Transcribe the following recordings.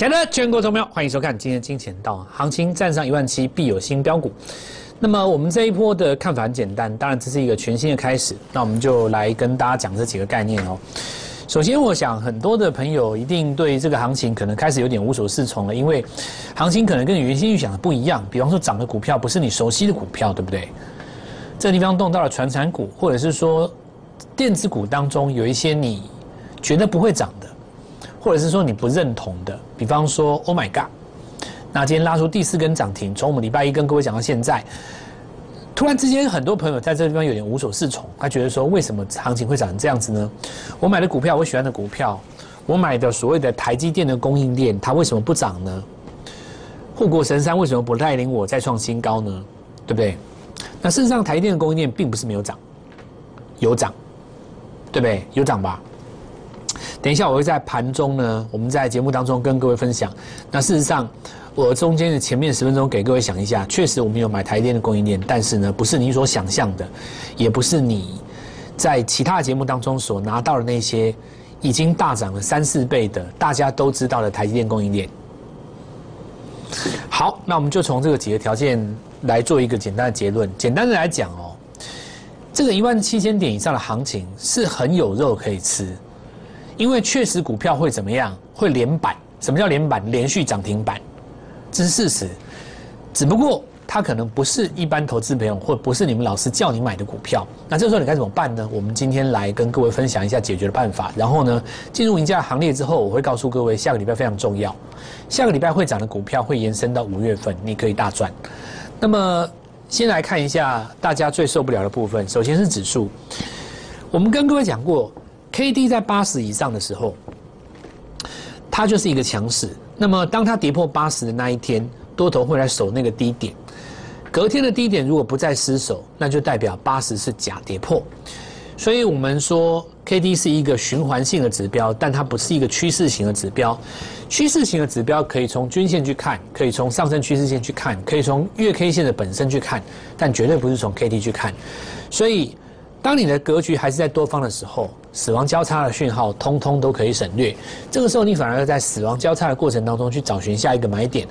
亲爱的全国投票，欢迎收看今天金钱道，行情站上一万七，必有新标股。那么我们这一波的看法很简单，当然这是一个全新的开始，那我们就来跟大家讲这几个概念哦。首先，我想很多的朋友一定对这个行情可能开始有点无所适从了，因为行情可能跟你原先预想的不一样。比方说涨的股票不是你熟悉的股票，对不对？这地方动到了传产股，或者是说电子股当中有一些你觉得不会涨的。或者是说你不认同的，比方说 Oh my God，那今天拉出第四根涨停，从我们礼拜一跟各位讲到现在，突然之间很多朋友在这地方有点无所适从，他觉得说为什么行情会长成这样子呢？我买的股票，我喜欢的股票，我买的所谓的台积电的供应链，它为什么不涨呢？护国神山为什么不带领我再创新高呢？对不对？那事实上台积电的供应链并不是没有涨，有涨，对不对？有涨吧？等一下，我会在盘中呢，我们在节目当中跟各位分享。那事实上，我中间的前面十分钟给各位想一下，确实我们有买台电的供应链，但是呢，不是你所想象的，也不是你在其他节目当中所拿到的那些已经大涨了三四倍的大家都知道的台积电供应链。好，那我们就从这个几个条件来做一个简单的结论。简单的来讲哦，这个一万七千点以上的行情是很有肉可以吃。因为确实股票会怎么样？会连板。什么叫连板？连续涨停板，这是事实。只不过它可能不是一般投资朋友，或不是你们老师叫你买的股票。那这时候你该怎么办呢？我们今天来跟各位分享一下解决的办法。然后呢，进入赢家行列之后，我会告诉各位，下个礼拜非常重要。下个礼拜会涨的股票会延伸到五月份，你可以大赚。那么先来看一下大家最受不了的部分。首先是指数，我们跟各位讲过。K D 在八十以上的时候，它就是一个强势。那么，当它跌破八十的那一天，多头会来守那个低点。隔天的低点如果不再失守，那就代表八十是假跌破。所以我们说 K D 是一个循环性的指标，但它不是一个趋势型的指标。趋势型的指标可以从均线去看，可以从上升趋势线去看，可以从月 K 线的本身去看，但绝对不是从 K D 去看。所以。当你的格局还是在多方的时候，死亡交叉的讯号通通都可以省略。这个时候，你反而要在死亡交叉的过程当中去找寻下一个买点。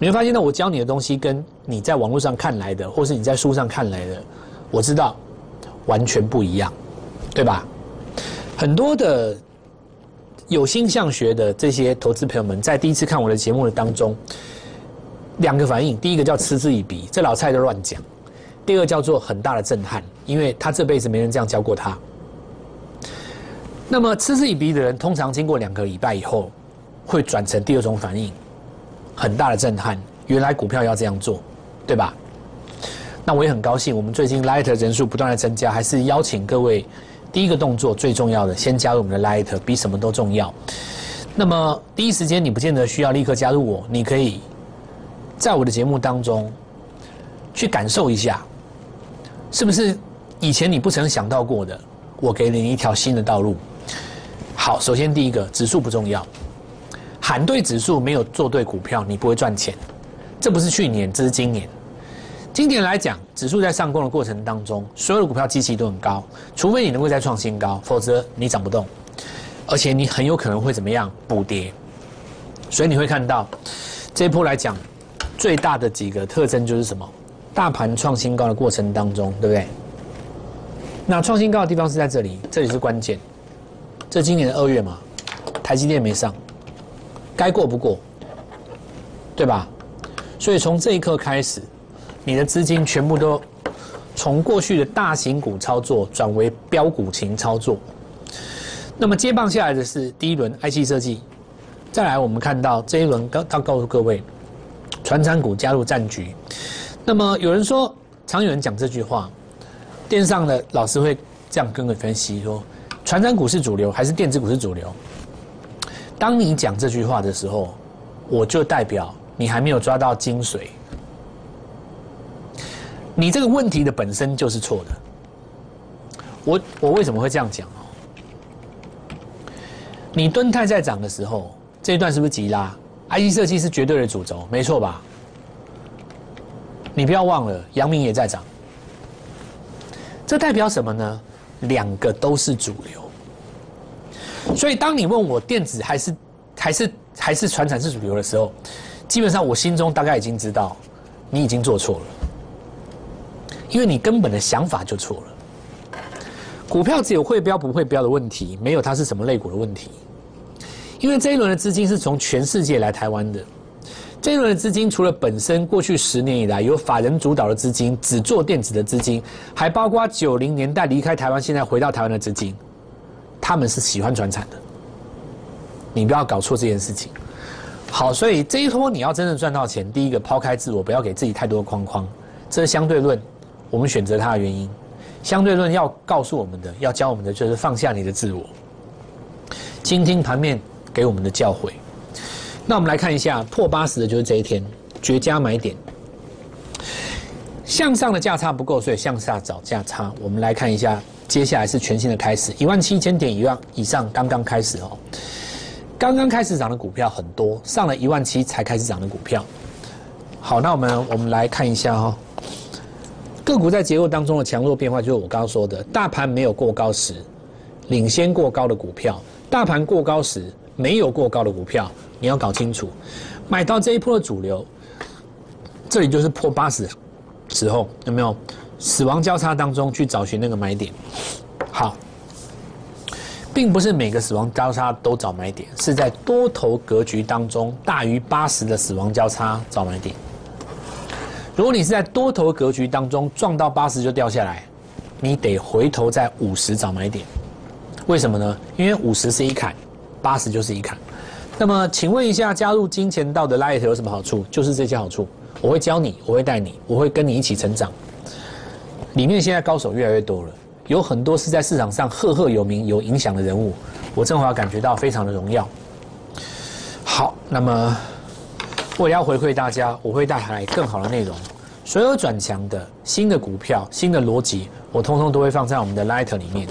你会发现，呢，我教你的东西跟你在网络上看来的，或是你在书上看来的，我知道完全不一样，对吧？很多的有心向学的这些投资朋友们，在第一次看我的节目的当中，两个反应：第一个叫嗤之以鼻，这老蔡都乱讲。第二叫做很大的震撼，因为他这辈子没人这样教过他。那么嗤之以鼻的人，通常经过两个礼拜以后，会转成第二种反应，很大的震撼。原来股票要这样做，对吧？那我也很高兴，我们最近 Light 人数不断的增加，还是邀请各位，第一个动作最重要的，先加入我们的 Light，比什么都重要。那么第一时间你不见得需要立刻加入我，你可以在我的节目当中去感受一下。是不是以前你不曾想到过的？我给你一条新的道路。好，首先第一个，指数不重要，喊对指数没有做对股票，你不会赚钱。这不是去年，这是今年。今年来讲，指数在上攻的过程当中，所有的股票基期都很高，除非你能够再创新高，否则你涨不动，而且你很有可能会怎么样补跌。所以你会看到这一波来讲，最大的几个特征就是什么？大盘创新高的过程当中，对不对？那创新高的地方是在这里，这里是关键。这今年的二月嘛，台积电没上，该过不过，对吧？所以从这一刻开始，你的资金全部都从过去的大型股操作转为标股型操作。那么接棒下来的是第一轮 IC 设计，再来我们看到这一轮告告告诉各位，传产股加入战局。那么有人说，常有人讲这句话，电上的老师会这样跟个分析说，传产股是主流还是电子股是主流？当你讲这句话的时候，我就代表你还没有抓到精髓，你这个问题的本身就是错的。我我为什么会这样讲哦？你蹲泰在涨的时候，这一段是不是急拉？IC 设计是绝对的主轴，没错吧？你不要忘了，阳明也在涨，这代表什么呢？两个都是主流。所以，当你问我电子还是还是还是传产是主流的时候，基本上我心中大概已经知道你已经做错了，因为你根本的想法就错了。股票只有会标不会标的问题，没有它是什么类股的问题。因为这一轮的资金是从全世界来台湾的，这一轮的资金除了本身过去十年以来由法人主导的资金，只做电子的资金，还包括九零年代离开台湾，现在回到台湾的资金，他们是喜欢转产的。你不要搞错这件事情。好，所以这一波你要真正赚到钱，第一个抛开自我，不要给自己太多的框框，这是相对论。我们选择它的原因，相对论要告诉我们的，要教我们的就是放下你的自我，倾听盘面。给我们的教诲。那我们来看一下破八十的就是这一天绝佳买点。向上的价差不够，所以向下找价差。我们来看一下，接下来是全新的开始，一万七千点一万以上刚刚开始哦。刚刚开始涨的股票很多，上了一万七才开始涨的股票。好，那我们我们来看一下哈，个股在结构当中的强弱变化，就是我刚刚说的，大盘没有过高时，领先过高的股票；大盘过高时。没有过高的股票，你要搞清楚，买到这一波的主流，这里就是破八十时候，有没有死亡交叉当中去找寻那个买点？好，并不是每个死亡交叉都找买点，是在多头格局当中大于八十的死亡交叉找买点。如果你是在多头格局当中撞到八十就掉下来，你得回头在五十找买点。为什么呢？因为五十是一坎。八十就是一坎，那么请问一下，加入金钱道的 Light 有什么好处？就是这些好处，我会教你，我会带你，我会跟你一起成长。里面现在高手越来越多了，有很多是在市场上赫赫有名、有影响的人物，我正好感觉到非常的荣耀。好，那么为了要回馈大家，我会带来更好的内容。所有转强的新的股票、新的逻辑，我通通都会放在我们的 Light 里面。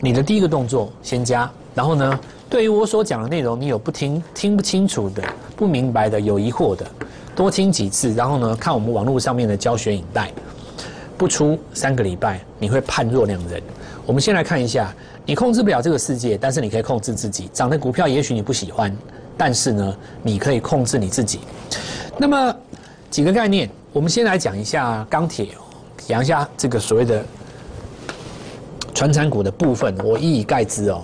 你的第一个动作，先加，然后呢？对于我所讲的内容，你有不听、听不清楚的、不明白的、有疑惑的，多听几次，然后呢，看我们网络上面的教学影带，不出三个礼拜，你会判若两人。我们先来看一下，你控制不了这个世界，但是你可以控制自己。涨的股票也许你不喜欢，但是呢，你可以控制你自己。那么几个概念，我们先来讲一下钢铁，讲一下这个所谓的传产股的部分，我一以概之哦。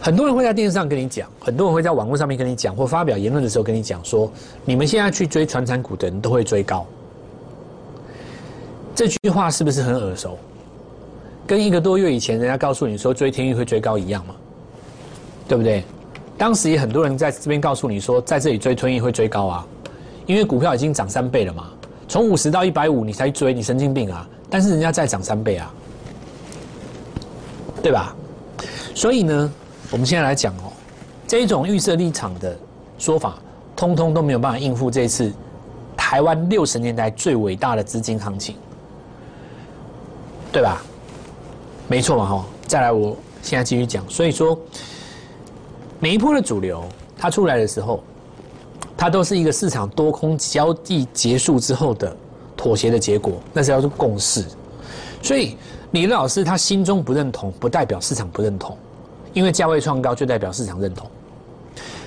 很多人会在电视上跟你讲，很多人会在网络上面跟你讲，或发表言论的时候跟你讲说，你们现在去追传产股的人都会追高。这句话是不是很耳熟？跟一个多月以前人家告诉你说追天域会追高一样嘛？对不对？当时也很多人在这边告诉你说，在这里追天域会追高啊，因为股票已经涨三倍了嘛，从五十到一百五你才追，你神经病啊！但是人家再涨三倍啊，对吧？所以呢？我们现在来讲哦，这种预设立场的说法，通通都没有办法应付这次台湾六十年代最伟大的资金行情，对吧？没错嘛，哈。再来，我现在继续讲。所以说，每一波的主流它出来的时候，它都是一个市场多空交易结束之后的妥协的结果，那是叫做共识。所以，李老师他心中不认同，不代表市场不认同。因为价位创高就代表市场认同。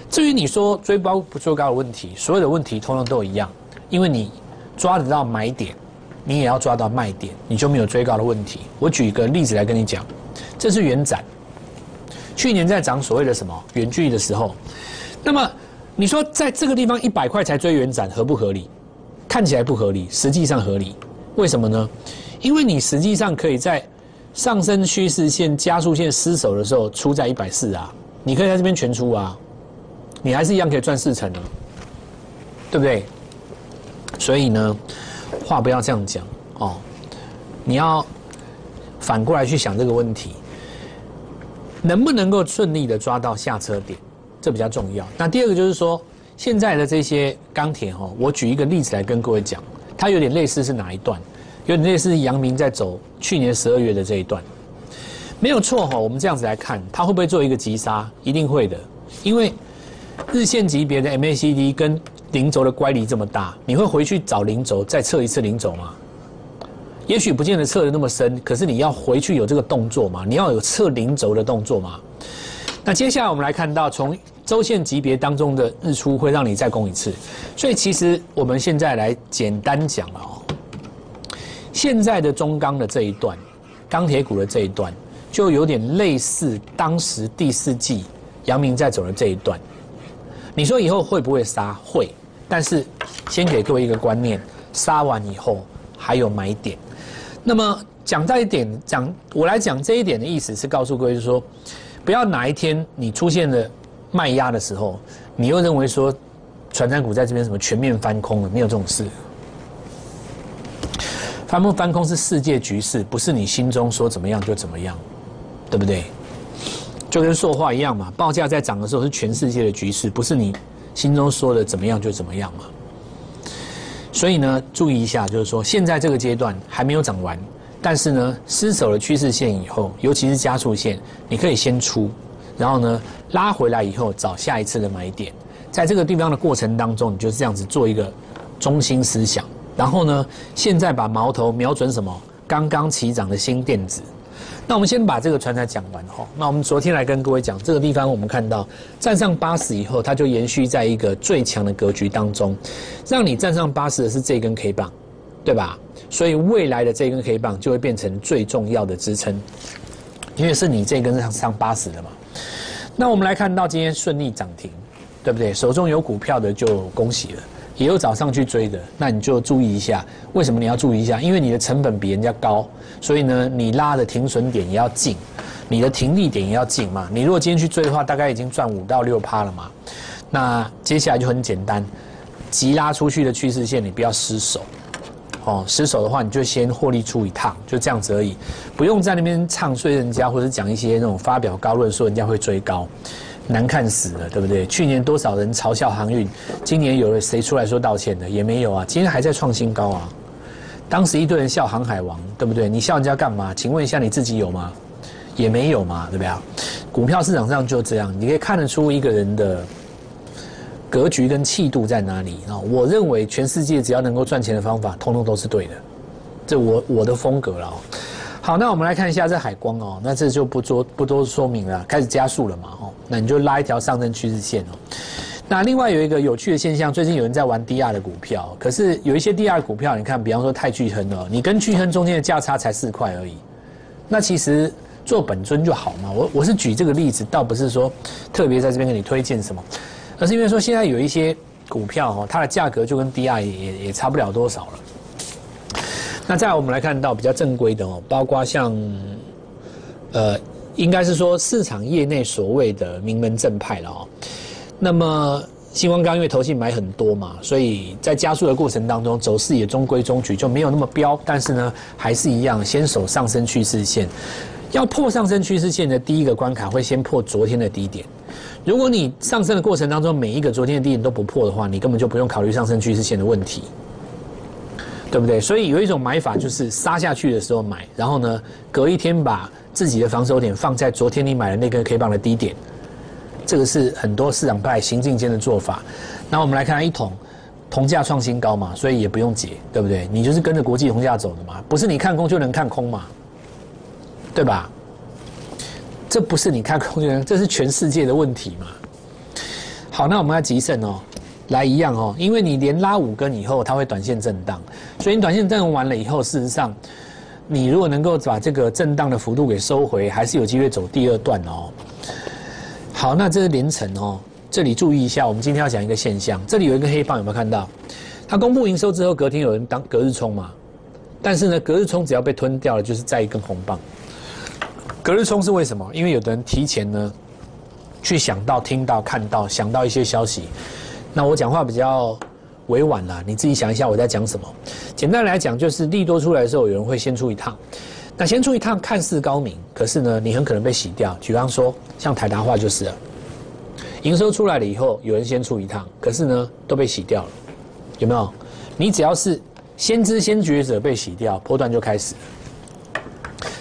至于你说追高不追高的问题，所有的问题通通都一样。因为你抓得到买点，你也要抓到卖点，你就没有追高的问题。我举一个例子来跟你讲，这是元展，去年在涨所谓的什么远距离的时候，那么你说在这个地方一百块才追元展合不合理？看起来不合理，实际上合理。为什么呢？因为你实际上可以在。上升趋势线、加速线失守的时候，出在一百四啊，你可以在这边全出啊，你还是一样可以赚四成啊，对不对？所以呢，话不要这样讲哦，你要反过来去想这个问题，能不能够顺利的抓到下车点，这比较重要。那第二个就是说，现在的这些钢铁哈，我举一个例子来跟各位讲，它有点类似是哪一段？有点类似阳明在走去年十二月的这一段，没有错哈。我们这样子来看，它会不会做一个急杀？一定会的，因为日线级别的 MACD 跟零轴的乖离这么大，你会回去找零轴再测一次零轴吗？也许不见得测的那么深，可是你要回去有这个动作嘛？你要有测零轴的动作嘛？那接下来我们来看到，从周线级别当中的日出会让你再攻一次，所以其实我们现在来简单讲哦，现在的中钢的这一段，钢铁股的这一段，就有点类似当时第四季杨明在走的这一段。你说以后会不会杀？会，但是先给各位一个观念，杀完以后还有买点。那么讲在一点讲，我来讲这一点的意思是告诉各位，就是说，不要哪一天你出现了卖压的时候，你又认为说，传山股在这边什么全面翻空了，没有这种事。翻不翻空是世界局势，不是你心中说怎么样就怎么样，对不对？就跟说话一样嘛，报价在涨的时候是全世界的局势，不是你心中说的怎么样就怎么样嘛。所以呢，注意一下，就是说现在这个阶段还没有涨完，但是呢，失守了趋势线以后，尤其是加速线，你可以先出，然后呢拉回来以后找下一次的买点，在这个地方的过程当中，你就是这样子做一个中心思想。然后呢，现在把矛头瞄准什么？刚刚起涨的新电子。那我们先把这个船才讲完哈。那我们昨天来跟各位讲，这个地方我们看到站上八十以后，它就延续在一个最强的格局当中，让你站上八十的是这根 K 棒，对吧？所以未来的这根 K 棒就会变成最重要的支撑，因为是你这根上上八十的嘛。那我们来看到今天顺利涨停，对不对？手中有股票的就恭喜了。也有早上去追的，那你就注意一下，为什么你要注意一下？因为你的成本比人家高，所以呢，你拉的停损点也要近，你的停利点也要近嘛。你如果今天去追的话，大概已经赚五到六趴了嘛。那接下来就很简单，急拉出去的趋势线你不要失手，哦，失手的话你就先获利出一趟，就这样子而已，不用在那边唱衰人家或者讲一些那种发表高论说人家会追高。难看死了，对不对？去年多少人嘲笑航运，今年有了谁出来说道歉的？也没有啊。今天还在创新高啊。当时一堆人笑航海王，对不对？你笑人家干嘛？请问一下你自己有吗？也没有嘛，对不对？股票市场上就这样，你可以看得出一个人的格局跟气度在哪里啊。我认为全世界只要能够赚钱的方法，通通都是对的。这我我的风格了。好，那我们来看一下这海光哦，那这就不多不多说明了，开始加速了嘛，哦，那你就拉一条上升趋势线哦。那另外有一个有趣的现象，最近有人在玩 DR 的股票，可是有一些 DR 股票，你看，比方说泰巨亨哦，你跟巨亨中间的价差才四块而已，那其实做本尊就好嘛。我我是举这个例子，倒不是说特别在这边给你推荐什么，而是因为说现在有一些股票哦，它的价格就跟 DR 也也差不了多少了。那再来，我们来看到比较正规的哦，包括像，呃，应该是说市场业内所谓的名门正派了哦。那么星光钢因为投信买很多嘛，所以在加速的过程当中，走势也中规中矩，就没有那么飙。但是呢，还是一样，先守上升趋势线。要破上升趋势线的第一个关卡，会先破昨天的低点。如果你上升的过程当中，每一个昨天的低点都不破的话，你根本就不用考虑上升趋势线的问题。对不对？所以有一种买法就是杀下去的时候买，然后呢，隔一天把自己的防守点放在昨天你买的那根 K 棒的低点，这个是很多市场派行进间的做法。那我们来看一桶，铜价创新高嘛，所以也不用解，对不对？你就是跟着国际铜价走的嘛，不是你看空就能看空嘛，对吧？这不是你看空就能，这是全世界的问题嘛。好，那我们要急胜哦。来一样哦，因为你连拉五根以后，它会短线震荡，所以你短线震荡完了以后，事实上，你如果能够把这个震荡的幅度给收回，还是有机会走第二段哦。好，那这是凌晨哦，这里注意一下，我们今天要讲一个现象，这里有一个黑棒，有没有看到？它公布营收之后，隔天有人当隔日冲嘛，但是呢，隔日冲只要被吞掉了，就是再一根红棒。隔日冲是为什么？因为有的人提前呢，去想到、听到、看到、想到一些消息。那我讲话比较委婉啦，你自己想一下我在讲什么。简单来讲，就是利多出来的时候，有人会先出一趟。那先出一趟看似高明，可是呢，你很可能被洗掉。比方说，像台达化就是了，营收出来了以后，有人先出一趟，可是呢，都被洗掉了。有没有？你只要是先知先觉者被洗掉，波段就开始。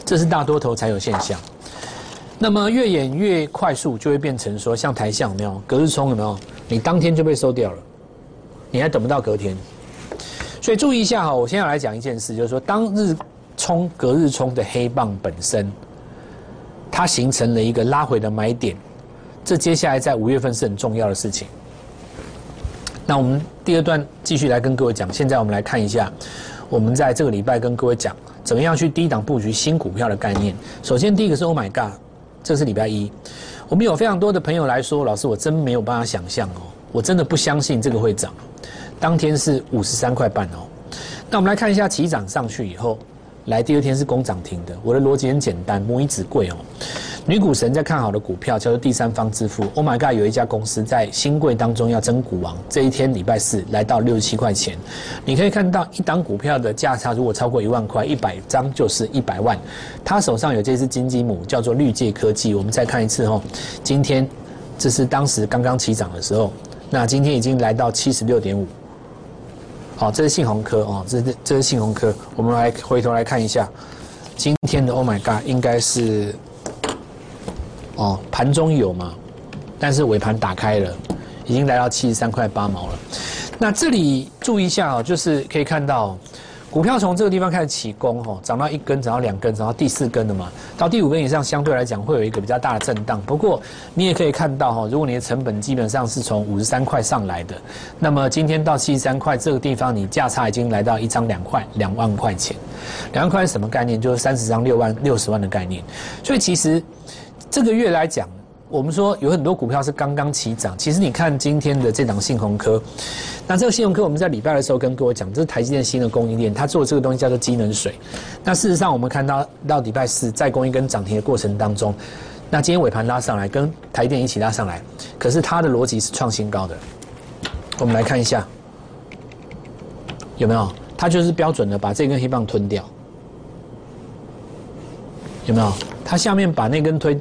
这是大多头才有现象。那么越演越快速，就会变成说，像台象有没有？隔日冲有没有？你当天就被收掉了，你还等不到隔天，所以注意一下哈。我现在来讲一件事，就是说，当日冲、隔日冲的黑棒本身，它形成了一个拉回的买点，这接下来在五月份是很重要的事情。那我们第二段继续来跟各位讲，现在我们来看一下，我们在这个礼拜跟各位讲怎么样去低档布局新股票的概念。首先第一个是 Oh my God，这是礼拜一，我们有非常多的朋友来说，老师我真没有办法想象哦，我真的不相信这个会涨。当天是五十三块半哦，那我们来看一下起涨上去以后，来第二天是攻涨停的。我的逻辑很简单，母以子贵哦。女股神在看好的股票叫做第三方支付。Oh my god，有一家公司在新贵当中要争股王，这一天礼拜四来到六十七块钱。你可以看到一档股票的价差如果超过一万块，一百张就是一百万。他手上有这只金鸡母叫做绿界科技。我们再看一次哦，今天这是当时刚刚起涨的时候，那今天已经来到七十六点五。好，这是信鸿科哦，这是这是信鸿科。我们来回头来看一下今天的 Oh my god，应该是。哦，盘中有嘛？但是尾盘打开了，已经来到七十三块八毛了。那这里注意一下哦，就是可以看到股票从这个地方开始起攻，哦，涨到一根，涨到两根，涨到第四根的嘛，到第五根以上，相对来讲会有一个比较大的震荡。不过你也可以看到哈，如果你的成本基本上是从五十三块上来的，那么今天到七十三块这个地方，你价差已经来到一张两块两万块钱，两万块是什么概念？就是三十张六万六十万的概念。所以其实。这个月来讲，我们说有很多股票是刚刚起涨。其实你看今天的这档信鸿科，那这个信鸿科我们在礼拜的时候跟各位讲，这是台积电新的供应链，它做这个东西叫做机能水。那事实上我们看到到礼拜四在供应跟涨停的过程当中，那今天尾盘拉上来，跟台电一起拉上来，可是它的逻辑是创新高的。我们来看一下，有没有？它就是标准的把这根黑棒吞掉，有没有？它下面把那根推。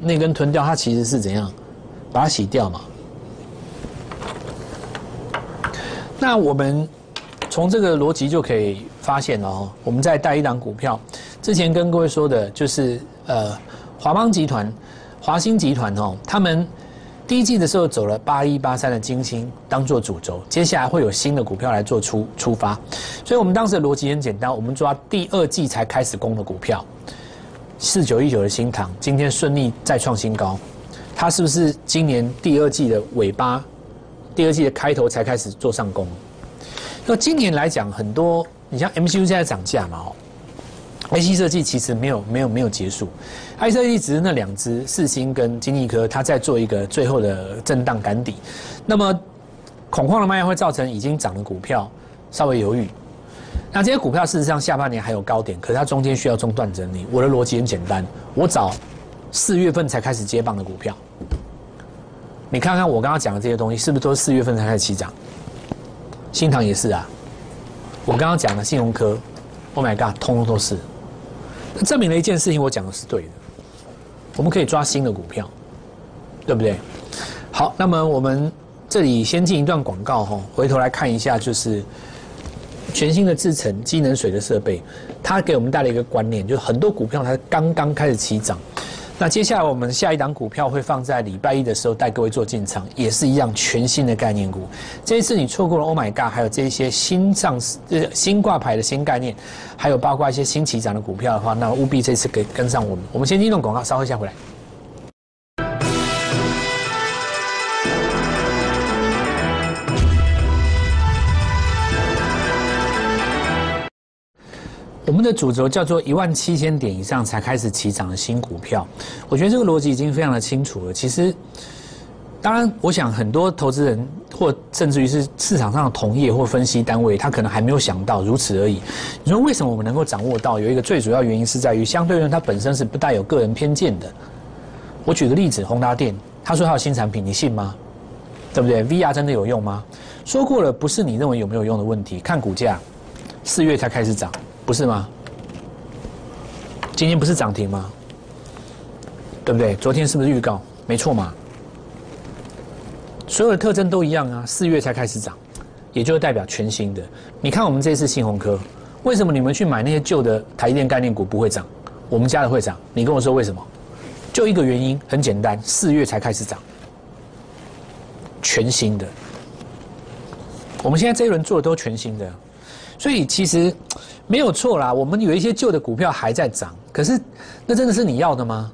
那根吞掉，它其实是怎样把它洗掉嘛？那我们从这个逻辑就可以发现哦，我们在带一档股票之前跟各位说的，就是呃华邦集团、华兴集团哦，他们第一季的时候走了八一八三的金星当做主轴，接下来会有新的股票来做出出发，所以我们当时的逻辑很简单，我们抓第二季才开始攻的股票。四九一九的新塘今天顺利再创新高，它是不是今年第二季的尾巴，第二季的开头才开始做上攻？那今年来讲，很多你像 MCU 现在涨价嘛，哦，IC 设计其实没有没有没有结束，IC 设计只是那两只四星跟金立科，它在做一个最后的震荡赶底，那么恐慌的卖压会造成已经涨的股票稍微犹豫。那这些股票事实上下半年还有高点，可是它中间需要中断整理。我的逻辑很简单，我找四月份才开始接棒的股票。你看看我刚刚讲的这些东西，是不是都是四月份才开始起涨？新塘也是啊。我刚刚讲的信用科，Oh my God，通通都是。证明了一件事情，我讲的是对的。我们可以抓新的股票，对不对？好，那么我们这里先进一段广告哈，回头来看一下就是。全新的制成机能水的设备，它给我们带来一个观念，就是很多股票它刚刚开始起涨。那接下来我们下一档股票会放在礼拜一的时候带各位做进场，也是一样全新的概念股。这一次你错过了 Oh my God，还有这些新上市、新挂牌的新概念，还有包括一些新起涨的股票的话，那务必这次给跟上我们。我们先进入广告，稍后下回来。我们的主轴叫做一万七千点以上才开始起涨的新股票，我觉得这个逻辑已经非常的清楚了。其实，当然，我想很多投资人或甚至于是市场上的同业或分析单位，他可能还没有想到如此而已。你说为什么我们能够掌握到？有一个最主要原因是在于，相对论它本身是不带有个人偏见的。我举个例子，宏达电，他说他有新产品，你信吗？对不对？VR 真的有用吗？说过了，不是你认为有没有用的问题，看股价，四月才开始涨。不是吗？今天不是涨停吗？对不对？昨天是不是预告？没错嘛。所有的特征都一样啊，四月才开始涨，也就代表全新的。你看我们这次信鸿科，为什么你们去买那些旧的台电概念股不会涨？我们家的会涨。你跟我说为什么？就一个原因，很简单，四月才开始涨，全新的。我们现在这一轮做的都全新的。所以其实没有错啦，我们有一些旧的股票还在涨，可是那真的是你要的吗？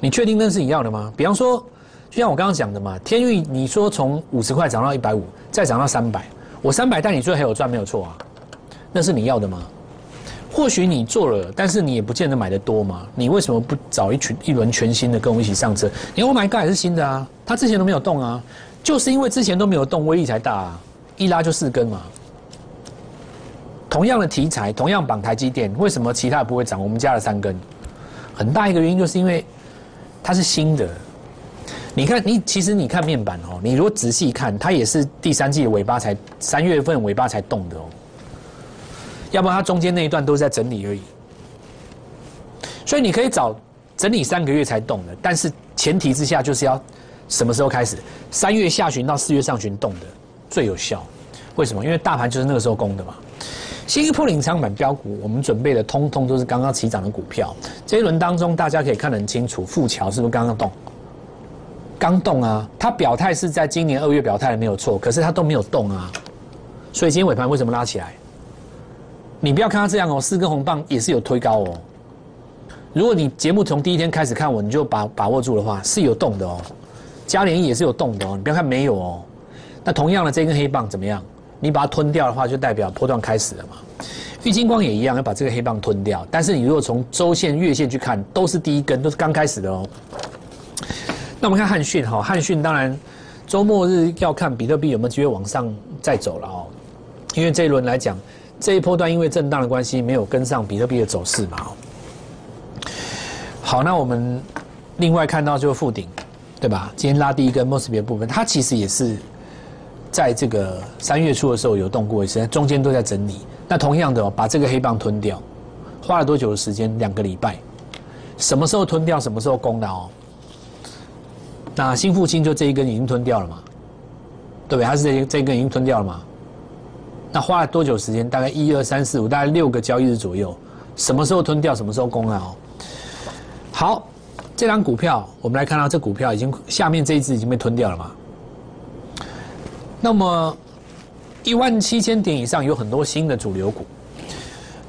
你确定那是你要的吗？比方说，就像我刚刚讲的嘛，天域你说从五十块涨到一百五，再涨到三百，我三百带你最后还有赚没有错啊？那是你要的吗？或许你做了，但是你也不见得买的多嘛。你为什么不找一群一轮全新的跟我一起上车？你 Oh my God 也是新的啊，它之前都没有动啊，就是因为之前都没有动，威力才大啊，一拉就四根嘛。同样的题材，同样绑台积电，为什么其他不会涨？我们加了三根，很大一个原因就是因为它是新的。你看，你其实你看面板哦，你如果仔细看，它也是第三季的尾巴才三月份尾巴才动的哦。要不然它中间那一段都是在整理而已。所以你可以找整理三个月才动的，但是前提之下就是要什么时候开始？三月下旬到四月上旬动的最有效。为什么？因为大盘就是那个时候攻的嘛。新一波隐藏版标股，我们准备的通通都是刚刚起涨的股票。这一轮当中，大家可以看得很清楚，富桥是不是刚刚动？刚动啊！它表态是在今年二月表态的，没有错。可是它都没有动啊，所以今天尾盘为什么拉起来？你不要看它这样哦，四根红棒也是有推高哦。如果你节目从第一天开始看我，你就把把握住的话，是有动的哦。嘉联也是有动的哦，你不要看没有哦。那同样的这根黑棒怎么样？你把它吞掉的话，就代表波段开始了嘛。玉金光也一样，要把这个黑棒吞掉。但是你如果从周线、月线去看，都是第一根，都是刚开始的哦。那我们看汉讯哈，汉讯当然周末日要看比特币有没有机会往上再走了哦。因为这一轮来讲，这一波段因为震荡的关系，没有跟上比特币的走势嘛。好，那我们另外看到就是附顶，对吧？今天拉第一根 Mosby 部分，它其实也是。在这个三月初的时候有动过一次，中间都在整理。那同样的，把这个黑棒吞掉，花了多久的时间？两个礼拜。什么时候吞掉？什么时候攻的哦？那新复兴就这一根已经吞掉了嘛？对不对？它是这这一根已经吞掉了嘛？那花了多久时间？大概一二三四五，大概六个交易日左右。什么时候吞掉？什么时候攻的？哦，好，这张股票我们来看到，这股票已经下面这一只已经被吞掉了嘛？那么，一万七千点以上有很多新的主流股。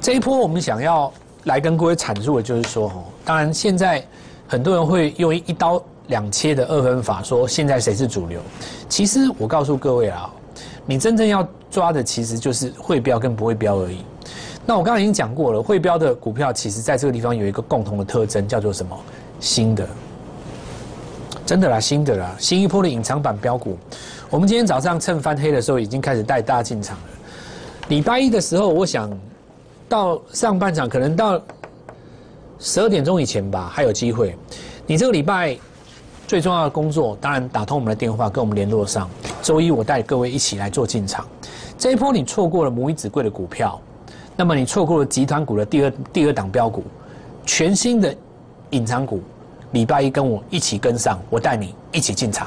这一波我们想要来跟各位阐述的就是说，哦，当然现在很多人会用一刀两切的二分法，说现在谁是主流。其实我告诉各位啊，你真正要抓的其实就是会标跟不会标而已。那我刚刚已经讲过了，会标的股票其实在这个地方有一个共同的特征，叫做什么？新的，真的啦，新的啦，新一波的隐藏版标股。我们今天早上趁翻黑的时候，已经开始带大家进场了。礼拜一的时候，我想到上半场可能到十二点钟以前吧，还有机会。你这个礼拜最重要的工作，当然打通我们的电话，跟我们联络上。周一我带各位一起来做进场。这一波你错过了母以子贵的股票，那么你错过了集团股的第二第二档标股，全新的隐藏股。礼拜一跟我一起跟上，我带你一起进场。